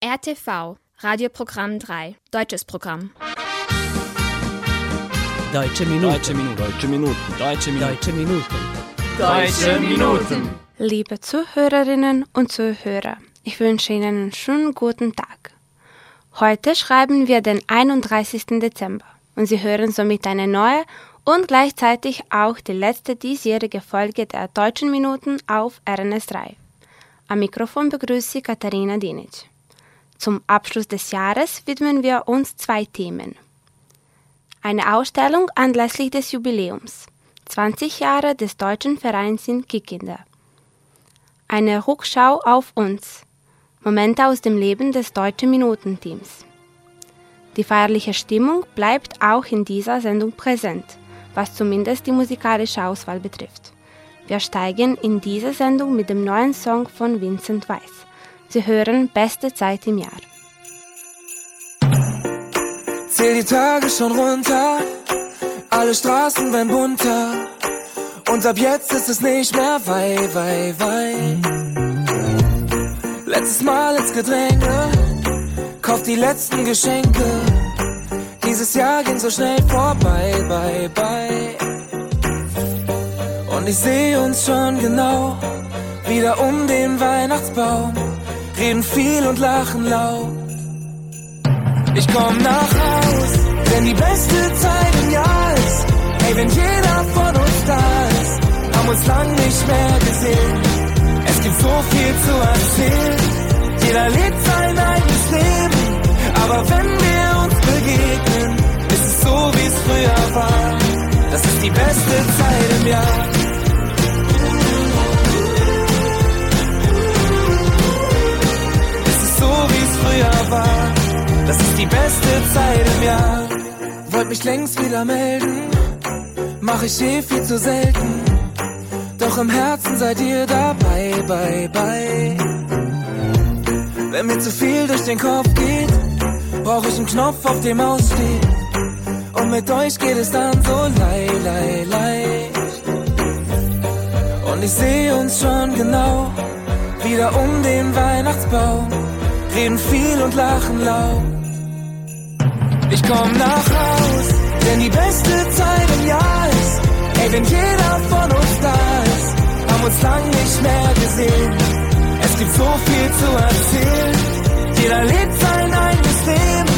RTV, Radioprogramm 3, deutsches Programm. Deutsche Minuten. Deutsche Minuten. Deutsche Minuten. Deutsche Minuten. Deutsche Minuten. Deutsche Minuten. Liebe Zuhörerinnen und Zuhörer, ich wünsche Ihnen einen schönen guten Tag. Heute schreiben wir den 31. Dezember und Sie hören somit eine neue und gleichzeitig auch die letzte diesjährige Folge der Deutschen Minuten auf RNS3. Am Mikrofon begrüße ich Katharina Dinic. Zum Abschluss des Jahres widmen wir uns zwei Themen. Eine Ausstellung anlässlich des Jubiläums 20 Jahre des deutschen Vereins sind Kickkinder. Eine Rückschau auf uns. Momente aus dem Leben des deutschen Minutenteams. Die feierliche Stimmung bleibt auch in dieser Sendung präsent, was zumindest die musikalische Auswahl betrifft. Wir steigen in diese Sendung mit dem neuen Song von Vincent Weiss. Sie hören Beste Zeit im Jahr. Zähl die Tage schon runter, alle Straßen werden bunter. Und ab jetzt ist es nicht mehr wei, wei, wei. Letztes Mal ins Gedränge, kauf die letzten Geschenke. Dieses Jahr ging so schnell vorbei, bye, bye. Und ich sehe uns schon genau, wieder um den Weihnachtsbaum, reden viel und lachen laut. Ich komm nach Haus, denn die beste Zeit im Jahr ist, hey, wenn jeder von uns da ist, haben uns lang nicht mehr gesehen. Es gibt so viel zu erzählen, jeder lebt sein eigenes Leben, aber wenn wir uns begegnen, ist es so, wie es früher war. Das ist die beste Zeit im Jahr. Zeit im Jahr. Wollt mich längst wieder melden, mach ich eh viel zu selten. Doch im Herzen seid ihr dabei, bye, bye. Wenn mir zu viel durch den Kopf geht, brauch ich einen Knopf, auf dem aussteht. Und mit euch geht es dann so lei, lei, leicht. Und ich sehe uns schon genau, wieder um den Weihnachtsbaum, reden viel und lachen laut. Ich komm nach Haus, denn die beste Zeit im Jahr ist, ey, wenn jeder von uns da ist, haben uns lang nicht mehr gesehen. Es gibt so viel zu erzählen, jeder lebt sein eigenes Leben,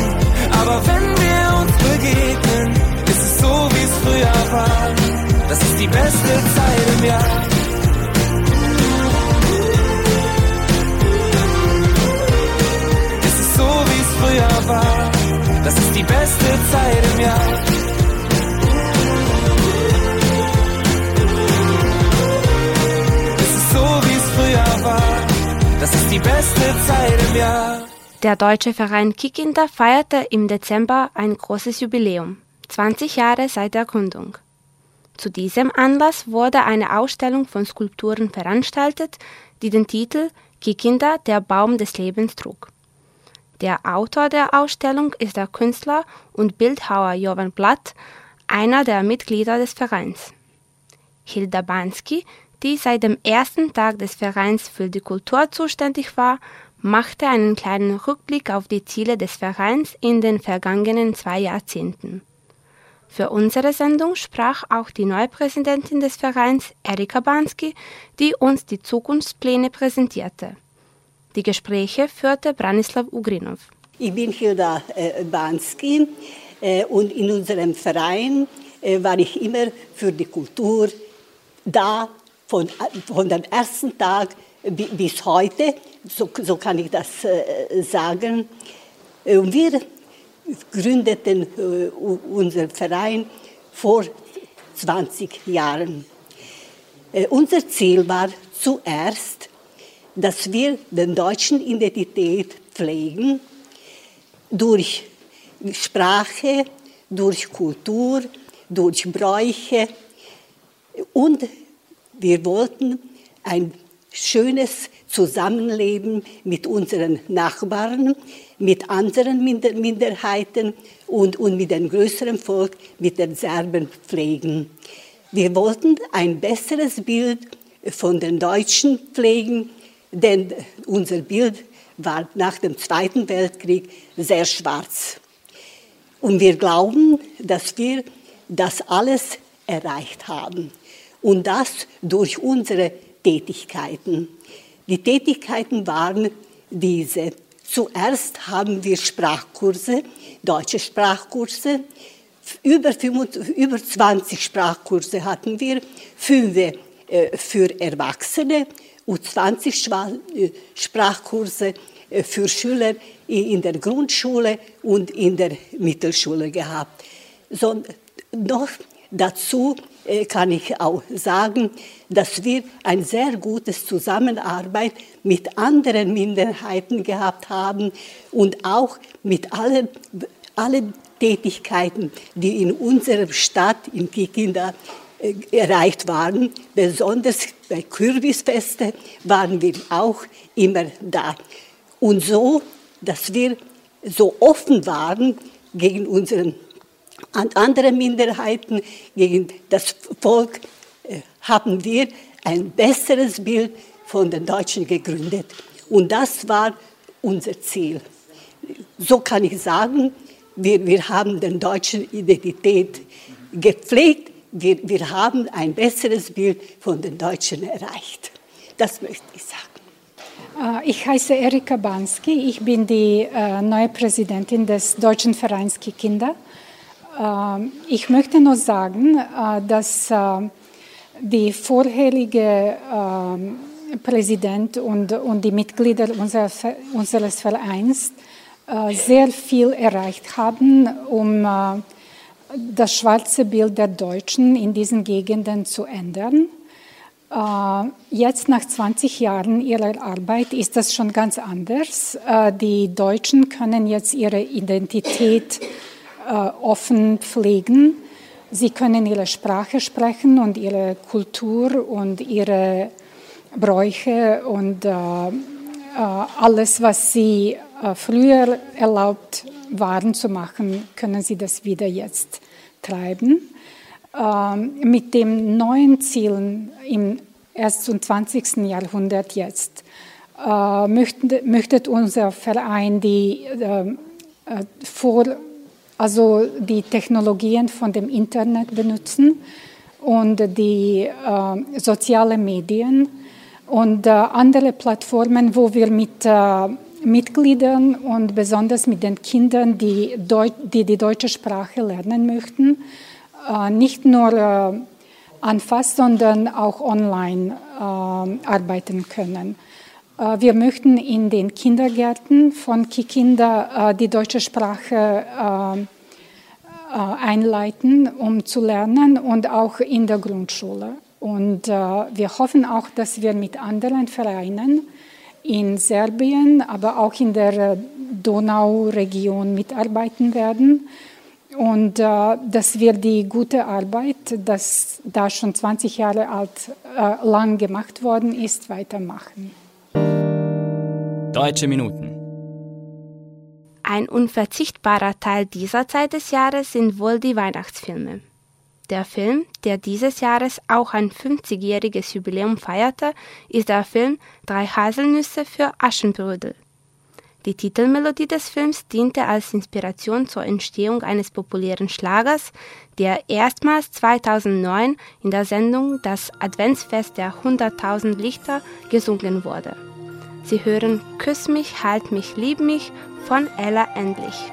aber wenn wir uns begegnen, ist es so, wie es früher war. Das ist die beste Zeit Im Jahr. Es ist so, wie es früher war. Das ist die beste Zeit im Jahr. Der deutsche Verein Kickkinder feierte im Dezember ein großes Jubiläum, 20 Jahre seit der Gründung. Zu diesem Anlass wurde eine Ausstellung von Skulpturen veranstaltet, die den Titel Kickkinder, der Baum des Lebens trug. Der Autor der Ausstellung ist der Künstler und Bildhauer Jovan Blatt, einer der Mitglieder des Vereins. Hilda Bansky, die seit dem ersten Tag des Vereins für die Kultur zuständig war, machte einen kleinen Rückblick auf die Ziele des Vereins in den vergangenen zwei Jahrzehnten. Für unsere Sendung sprach auch die neue Präsidentin des Vereins, Erika Bansky, die uns die Zukunftspläne präsentierte. Die Gespräche führte Branislav Ugrinov. Ich bin Hilda äh, Bansky äh, und in unserem Verein äh, war ich immer für die Kultur da, von, von dem ersten Tag bis heute, so, so kann ich das sagen. Und wir gründeten unseren Verein vor 20 Jahren. Unser Ziel war zuerst, dass wir den deutschen Identität pflegen durch Sprache, durch Kultur, durch Bräuche und wir wollten ein schönes Zusammenleben mit unseren Nachbarn, mit anderen Minder Minderheiten und, und mit dem größeren Volk, mit den Serben pflegen. Wir wollten ein besseres Bild von den Deutschen pflegen, denn unser Bild war nach dem Zweiten Weltkrieg sehr schwarz. Und wir glauben, dass wir das alles erreicht haben. Und das durch unsere Tätigkeiten. Die Tätigkeiten waren diese. Zuerst haben wir Sprachkurse, deutsche Sprachkurse. Über, 25, über 20 Sprachkurse hatten wir, fünf äh, für Erwachsene und 20 äh, Sprachkurse äh, für Schüler in der Grundschule und in der Mittelschule gehabt. So, noch dazu kann ich auch sagen, dass wir ein sehr gutes Zusammenarbeit mit anderen Minderheiten gehabt haben und auch mit allen, allen Tätigkeiten, die in unserer Stadt, in Kikinda, äh, erreicht waren. Besonders bei Kürbisfeste waren wir auch immer da. Und so, dass wir so offen waren gegen unsere andere Minderheiten, gegen das Volk, äh, haben wir ein besseres Bild von den Deutschen gegründet. Und das war unser Ziel. So kann ich sagen, wir, wir haben den deutschen Identität gepflegt, wir, wir haben ein besseres Bild von den Deutschen erreicht. Das möchte ich sagen. Äh, ich heiße Erika Banski, ich bin die äh, neue Präsidentin des Deutschen Vereins Kinder. Äh, ich möchte nur sagen, dass die vorherige Präsident und, und die Mitglieder unser, unseres Vereins sehr viel erreicht haben, um das schwarze Bild der Deutschen in diesen Gegenden zu ändern. Äh, jetzt nach 20 Jahren ihrer Arbeit ist das schon ganz anders. Äh, die Deutschen können jetzt ihre Identität äh, offen pflegen. Sie können ihre Sprache sprechen und ihre Kultur und ihre Bräuche und alles, was sie früher erlaubt waren zu machen, können sie das wieder jetzt treiben. Ähm, mit dem neuen Zielen im 21. Jahrhundert jetzt äh, möchte, möchte unser Verein die, äh, vor, also die Technologien von dem Internet benutzen und die äh, sozialen Medien und äh, andere Plattformen, wo wir mit äh, Mitgliedern und besonders mit den Kindern, die, die, die deutsche Sprache lernen möchten, äh, nicht nur äh, anfasst, sondern auch online äh, arbeiten können. Äh, wir möchten in den Kindergärten von Kikinder die deutsche Sprache einleiten, um zu lernen und auch in der Grundschule. Und wir hoffen auch, dass wir mit anderen Vereinen in Serbien, aber auch in der Donauregion mitarbeiten werden und äh, dass wir die gute Arbeit, das da schon 20 Jahre alt äh, lang gemacht worden ist, weitermachen. Deutsche Minuten. Ein unverzichtbarer Teil dieser Zeit des Jahres sind wohl die Weihnachtsfilme. Der Film, der dieses Jahres auch ein 50-jähriges Jubiläum feierte, ist der Film Drei Haselnüsse für Aschenbrödel. Die Titelmelodie des Films diente als Inspiration zur Entstehung eines populären Schlagers, der erstmals 2009 in der Sendung Das Adventsfest der 100.000 Lichter gesungen wurde. Sie hören Küss mich, halt mich, lieb mich von Ella Endlich.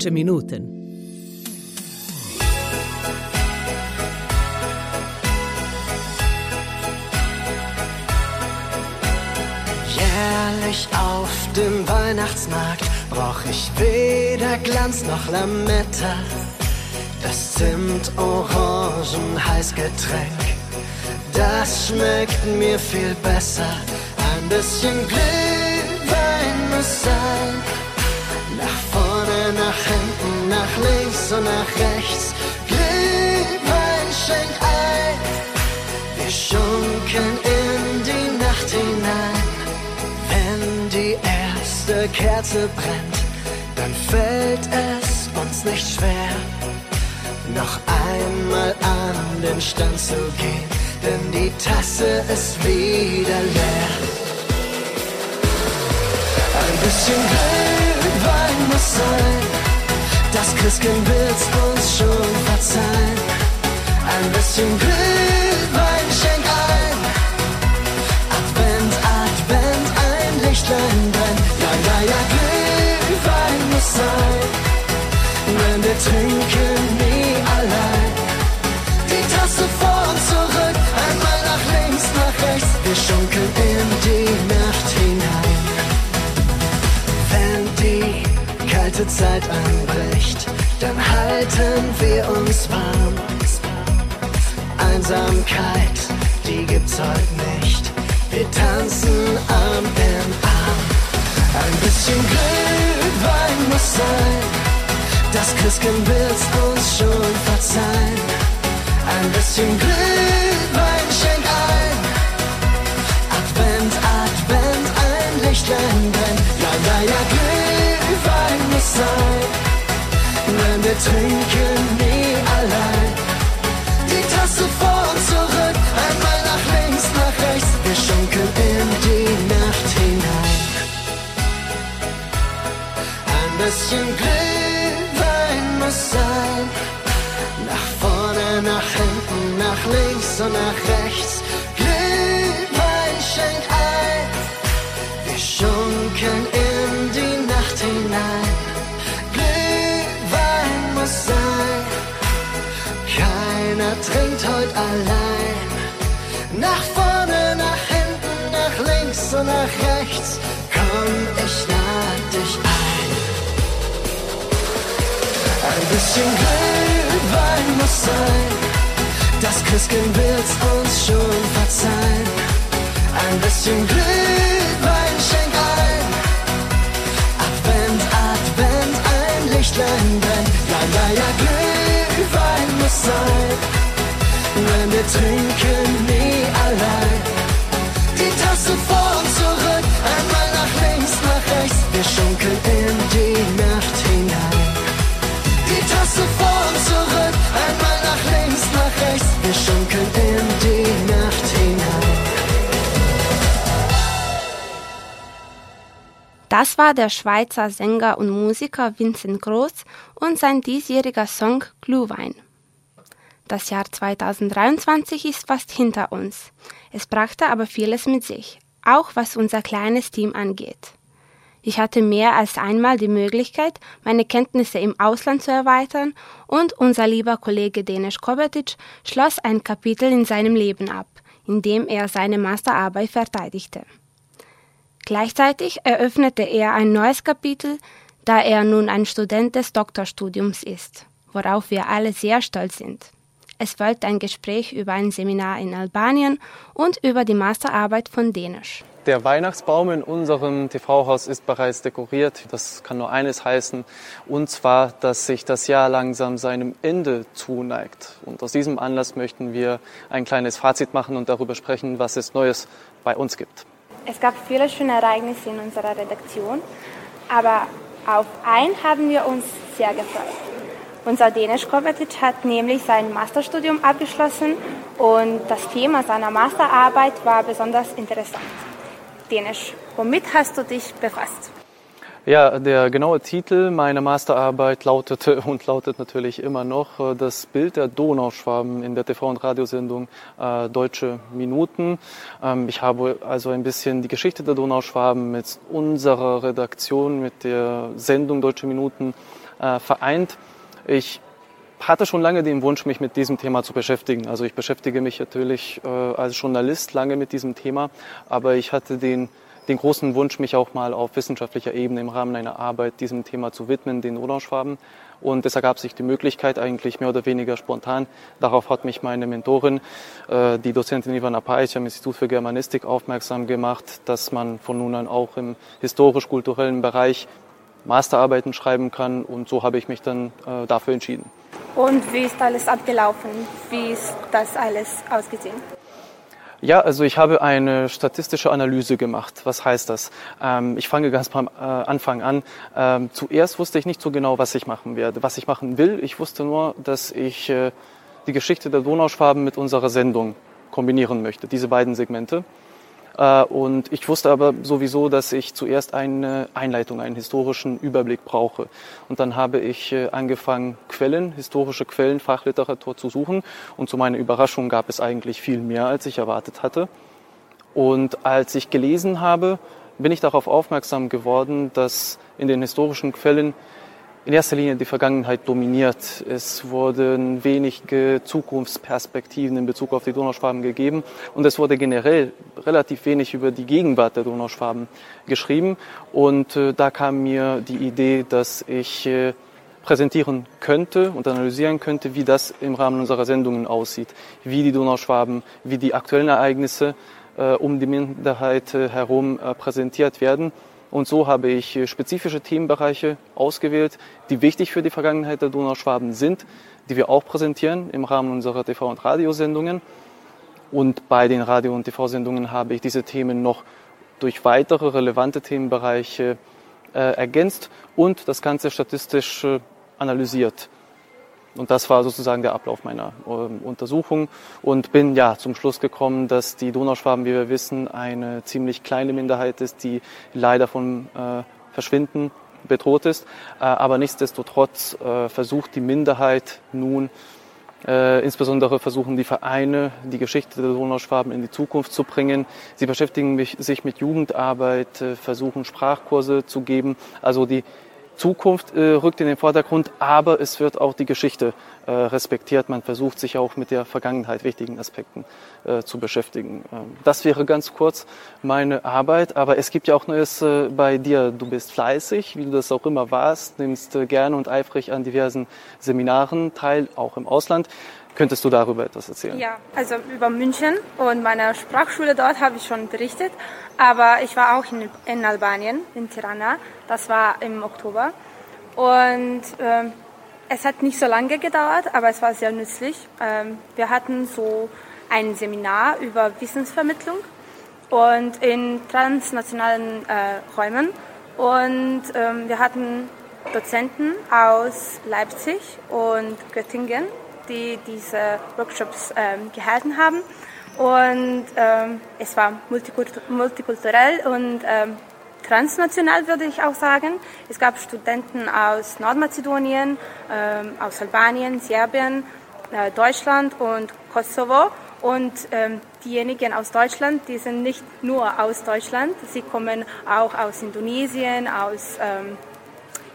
Deutsche Minuten. Jährlich auf dem Weihnachtsmarkt brauch ich weder Glanz noch Lametta. Das Zimt-Orangen-Heißgetränk, das schmeckt mir viel besser. Ein bisschen Glühwein links und nach rechts. Glühwein schenkt ein. Wir schunkeln in die Nacht hinein. Wenn die erste Kerze brennt, dann fällt es uns nicht schwer, noch einmal an den Stand zu gehen, denn die Tasse ist wieder leer. Ein bisschen Glühwein muss sein, das Christkind wird's uns schon verzeihen. Ein bisschen Glühwein schenk ein, Advent, Advent, ein Lichtlein brennt. Ja, ja, ja, Glühwein muss sein, denn wir trinken nie allein. Die Tasse vor und zurück, einmal nach links, nach rechts, wir schunkeln kalte Zeit anbricht, dann halten wir uns warm. Einsamkeit, die gibt's heute nicht. Wir tanzen Arm in Arm. Ein bisschen Glühwein muss sein. Das Christkind wird's uns schon verzeihen. Ein bisschen Glühwein schenk ein. Advent, Advent, ein Lichtlein brennt. Ja, ja, ja, Muss sein. Denn wir trinken nie allein. Die Tasse vor und zurück, einmal nach links, nach rechts. Wir schunkeln in die Nacht hinein. Ein bisschen Glühwein muss sein. Nach vorne, nach hinten, nach links und nach rechts. Trinkt heute allein. Nach vorne, nach hinten, nach links und nach rechts, komm, ich lade dich ein. Ein bisschen Glühwein muss sein, das Christkind wird's uns schon verzeihen. Ein bisschen Glühwein schenk ein, Advent, Advent, ein Lichtlein brennt. Ja, ja, ja, Glühwein muss sein, wenn wir trinken nie allein. Die Tasse vor und zurück, einmal nach links, nach rechts, wir schunkeln in die Nacht hinein. Die Tasse vor und zurück, einmal nach links, nach rechts, wir schunkeln in die Nacht hinein. Das war der Schweizer Sänger und Musiker Vincent Groß und sein diesjähriger Song Glühwein. Das Jahr 2023 ist fast hinter uns. Es brachte aber vieles mit sich, auch was unser kleines Team angeht. Ich hatte mehr als einmal die Möglichkeit, meine Kenntnisse im Ausland zu erweitern und unser lieber Kollege Denis Kovacic schloss ein Kapitel in seinem Leben ab, in dem er seine Masterarbeit verteidigte. Gleichzeitig eröffnete er ein neues Kapitel, da er nun ein Student des Doktorstudiums ist, worauf wir alle sehr stolz sind. Es folgt ein Gespräch über ein Seminar in Albanien und über die Masterarbeit von Dänisch. Der Weihnachtsbaum in unserem TV-Haus ist bereits dekoriert. Das kann nur eines heißen, und zwar, dass sich das Jahr langsam seinem Ende zuneigt. Und aus diesem Anlass möchten wir ein kleines Fazit machen und darüber sprechen, was es Neues bei uns gibt. Es gab viele schöne Ereignisse in unserer Redaktion, aber auf ein haben wir uns sehr gefreut. Unser Dänisch Kovacic hat nämlich sein Masterstudium abgeschlossen und das Thema seiner Masterarbeit war besonders interessant. Dänisch, womit hast du dich befasst? Ja, der genaue Titel meiner Masterarbeit lautete und lautet natürlich immer noch äh, das Bild der Donauschwaben in der TV- und Radiosendung äh, Deutsche Minuten. Ähm, ich habe also ein bisschen die Geschichte der Donauschwaben mit unserer Redaktion, mit der Sendung Deutsche Minuten äh, vereint. Ich hatte schon lange den Wunsch, mich mit diesem Thema zu beschäftigen. Also ich beschäftige mich natürlich äh, als Journalist lange mit diesem Thema, aber ich hatte den den großen Wunsch, mich auch mal auf wissenschaftlicher Ebene im Rahmen einer Arbeit diesem Thema zu widmen, den Donauschwaben. Und es ergab sich die Möglichkeit eigentlich mehr oder weniger spontan. Darauf hat mich meine Mentorin, äh, die Dozentin Ivana Paich am Institut für Germanistik aufmerksam gemacht, dass man von nun an auch im historisch-kulturellen Bereich Masterarbeiten schreiben kann. Und so habe ich mich dann äh, dafür entschieden. Und wie ist alles abgelaufen? Wie ist das alles ausgesehen? Ja, also ich habe eine statistische Analyse gemacht. Was heißt das? Ähm, ich fange ganz am äh, Anfang an. Ähm, zuerst wusste ich nicht so genau, was ich machen werde, was ich machen will. Ich wusste nur, dass ich äh, die Geschichte der Donauschwaben mit unserer Sendung kombinieren möchte, diese beiden Segmente. Äh, und ich wusste aber sowieso, dass ich zuerst eine Einleitung, einen historischen Überblick brauche. Und dann habe ich äh, angefangen, Quellen, historische Quellen, Fachliteratur zu suchen. Und zu meiner Überraschung gab es eigentlich viel mehr, als ich erwartet hatte. Und als ich gelesen habe, bin ich darauf aufmerksam geworden, dass in den historischen Quellen in erster Linie die Vergangenheit dominiert. Es wurden wenige Zukunftsperspektiven in Bezug auf die Donauschwaben gegeben und es wurde generell relativ wenig über die Gegenwart der Donauschwaben geschrieben. Und äh, da kam mir die Idee, dass ich äh, präsentieren könnte und analysieren könnte, wie das im Rahmen unserer Sendungen aussieht, wie die Donauschwaben, wie die aktuellen Ereignisse äh, um die Minderheit äh, herum äh, präsentiert werden und so habe ich äh, spezifische Themenbereiche ausgewählt, die wichtig für die Vergangenheit der Donauschwaben sind, die wir auch präsentieren im Rahmen unserer TV- und Radiosendungen. Und bei den Radio- und TV-Sendungen habe ich diese Themen noch durch weitere relevante Themenbereiche äh, ergänzt und das Ganze statistisch äh, analysiert. Und das war sozusagen der Ablauf meiner äh, Untersuchung und bin ja zum Schluss gekommen, dass die Donauschwaben, wie wir wissen, eine ziemlich kleine Minderheit ist, die leider vom äh, Verschwinden bedroht ist. Äh, aber nichtsdestotrotz äh, versucht die Minderheit nun, äh, insbesondere versuchen die Vereine, die Geschichte der Donauschwaben in die Zukunft zu bringen. Sie beschäftigen sich mit Jugendarbeit, äh, versuchen Sprachkurse zu geben. Also die Zukunft äh, rückt in den Vordergrund, aber es wird auch die Geschichte äh, respektiert. Man versucht sich auch mit der Vergangenheit wichtigen Aspekten äh, zu beschäftigen. Ähm, das wäre ganz kurz meine Arbeit, aber es gibt ja auch Neues äh, bei dir. Du bist fleißig, wie du das auch immer warst, nimmst äh, gerne und eifrig an diversen Seminaren teil, auch im Ausland. Könntest du darüber etwas erzählen? Ja, also über München und meine Sprachschule dort habe ich schon berichtet. Aber ich war auch in, in Albanien, in Tirana. Das war im Oktober. Und ähm, es hat nicht so lange gedauert, aber es war sehr nützlich. Ähm, wir hatten so ein Seminar über Wissensvermittlung und in transnationalen äh, Räumen. Und ähm, wir hatten Dozenten aus Leipzig und Göttingen die diese Workshops ähm, gehalten haben. Und ähm, es war multikulturell und ähm, transnational, würde ich auch sagen. Es gab Studenten aus Nordmazedonien, ähm, aus Albanien, Serbien, äh, Deutschland und Kosovo. Und ähm, diejenigen aus Deutschland, die sind nicht nur aus Deutschland, sie kommen auch aus Indonesien, aus ähm,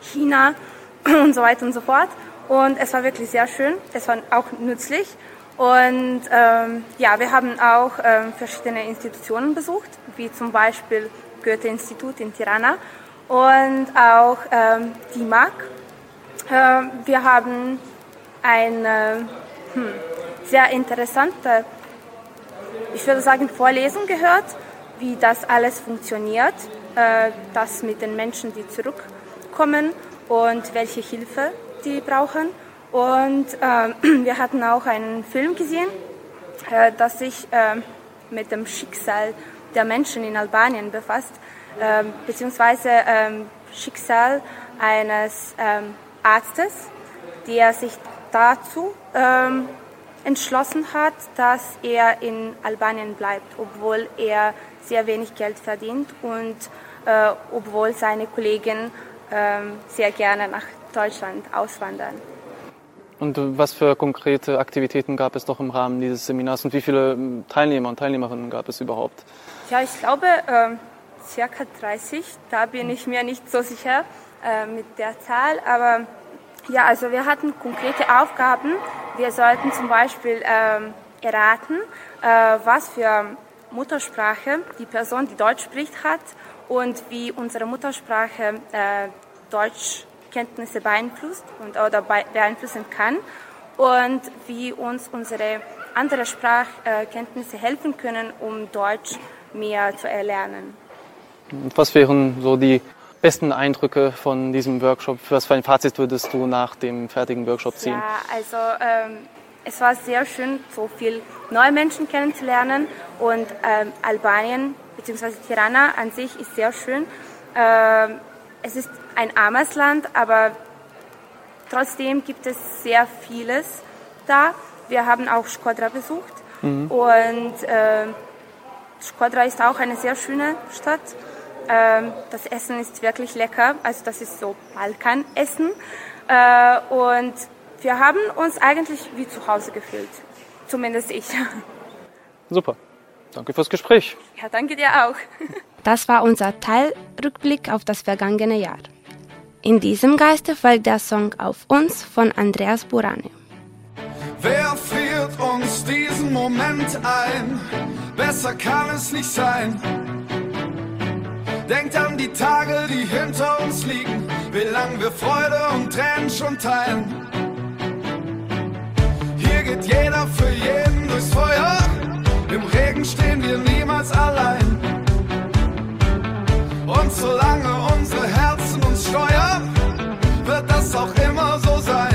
China und so weiter und so fort. Und es war wirklich sehr schön. Es war auch nützlich. Und ähm, ja, wir haben auch ähm, verschiedene Institutionen besucht, wie zum Beispiel Goethe-Institut in Tirana und auch ähm, die MAG. Ähm, wir haben eine hm, sehr interessante, ich würde sagen, Vorlesung gehört, wie das alles funktioniert, äh, das mit den Menschen, die zurückkommen und welche Hilfe die brauchen. Und äh, wir hatten auch einen Film gesehen, äh, das sich äh, mit dem Schicksal der Menschen in Albanien befasst, ähm, beziehungsweise ähm, Schicksal eines ähm, Arztes, der sich dazu entschlossen hat, dass er in Albanien bleibt, obwohl er sehr wenig Geld verdient und äh, obwohl seine Kollegen sehr gerne nach Deutschland auswandern. Und was für konkrete Aktivitäten gab es noch im Rahmen dieses Seminars und wie viele ähm, Teilnehmer und Teilnehmerinnen gab es überhaupt? Ja, ich glaube äh, circa 30. Da bin ich mir nicht so sicher äh, mit der Zahl, aber ja, also wir hatten konkrete Aufgaben. Wir sollten zum Beispiel äh, erraten, was für Muttersprache die Person, die Deutsch spricht, hat und wie unsere Muttersprache äh, Deutsch Kenntnisse beeinflusst und, oder beeinflussen kann und wie uns unsere anderen Sprachkenntnisse helfen können, um Deutsch mehr zu erlernen. Was wären so die besten Eindrücke von diesem Workshop? Was für ein Fazit würdest du nach dem fertigen Workshop ziehen? Ja, also ähm, es war sehr schön, so viele neue Menschen kennenzulernen und ähm, Albanien bzw. Tirana an sich ist sehr schön. Ähm, es ist ein armes Land, aber trotzdem gibt es sehr vieles da. Wir haben auch Skodra besucht mhm. und äh, Skodra ist auch eine sehr schöne Stadt. Ähm, das Essen ist wirklich lecker, also das ist so Balkanessen. Äh, und wir haben uns eigentlich wie zu Hause gefühlt, zumindest ich. Super, danke fürs Gespräch. Ja, danke dir auch. Das war unser Teilrückblick auf das vergangene Jahr. In diesem Geiste folgt der Song Auf uns von Andreas Burane. Wer friert uns diesen Moment ein? Besser kann es nicht sein. Denkt an die Tage, die hinter uns liegen, wie lang wir Freude und Tränen schon teilen. Hier geht jeder für jeden durchs Feuer, im Regen stehen wir niemals allein. Und solange unsere Herzen uns steuern, wird das auch immer so sein.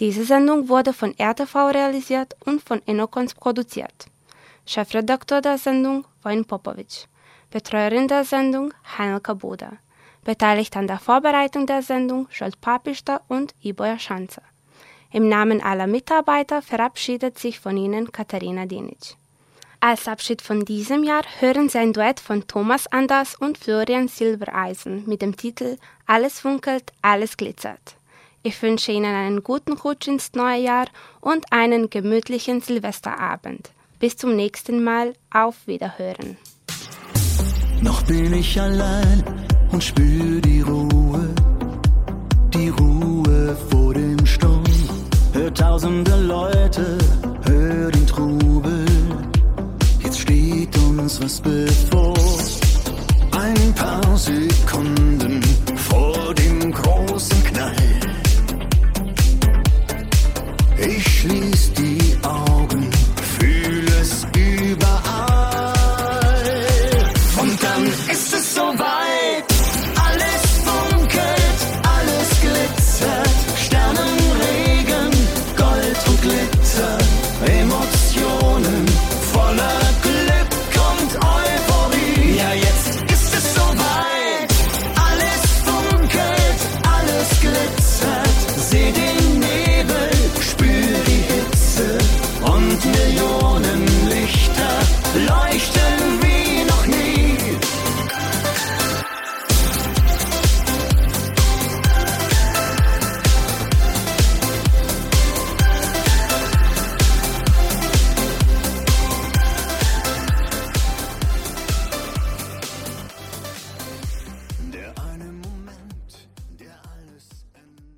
Diese Sendung wurde von RTV realisiert und von Inokons produziert. Chefredakteur der Sendung Wojn Popovic. Betreuerin der Sendung Heinelka Buda. Beteiligt an der Vorbereitung der Sendung Scholt Papister und Iboja Schanzer. Im Namen aller Mitarbeiter verabschiedet sich von Ihnen Katharina Dinic. Als Abschied von diesem Jahr hören Sie ein Duett von Thomas Anders und Florian Silbereisen mit dem Titel Alles funkelt, alles glitzert. Ich wünsche Ihnen einen guten Rutsch ins neue Jahr und einen gemütlichen Silvesterabend. Bis zum nächsten Mal. Auf Wiederhören. Noch bin ich allein und spür die Ruhe, die Ruhe vor dem Sturm. Hör tausende Leute, hör den Trubel. Jetzt steht uns was bevor. Ein paar Sekunden vor dem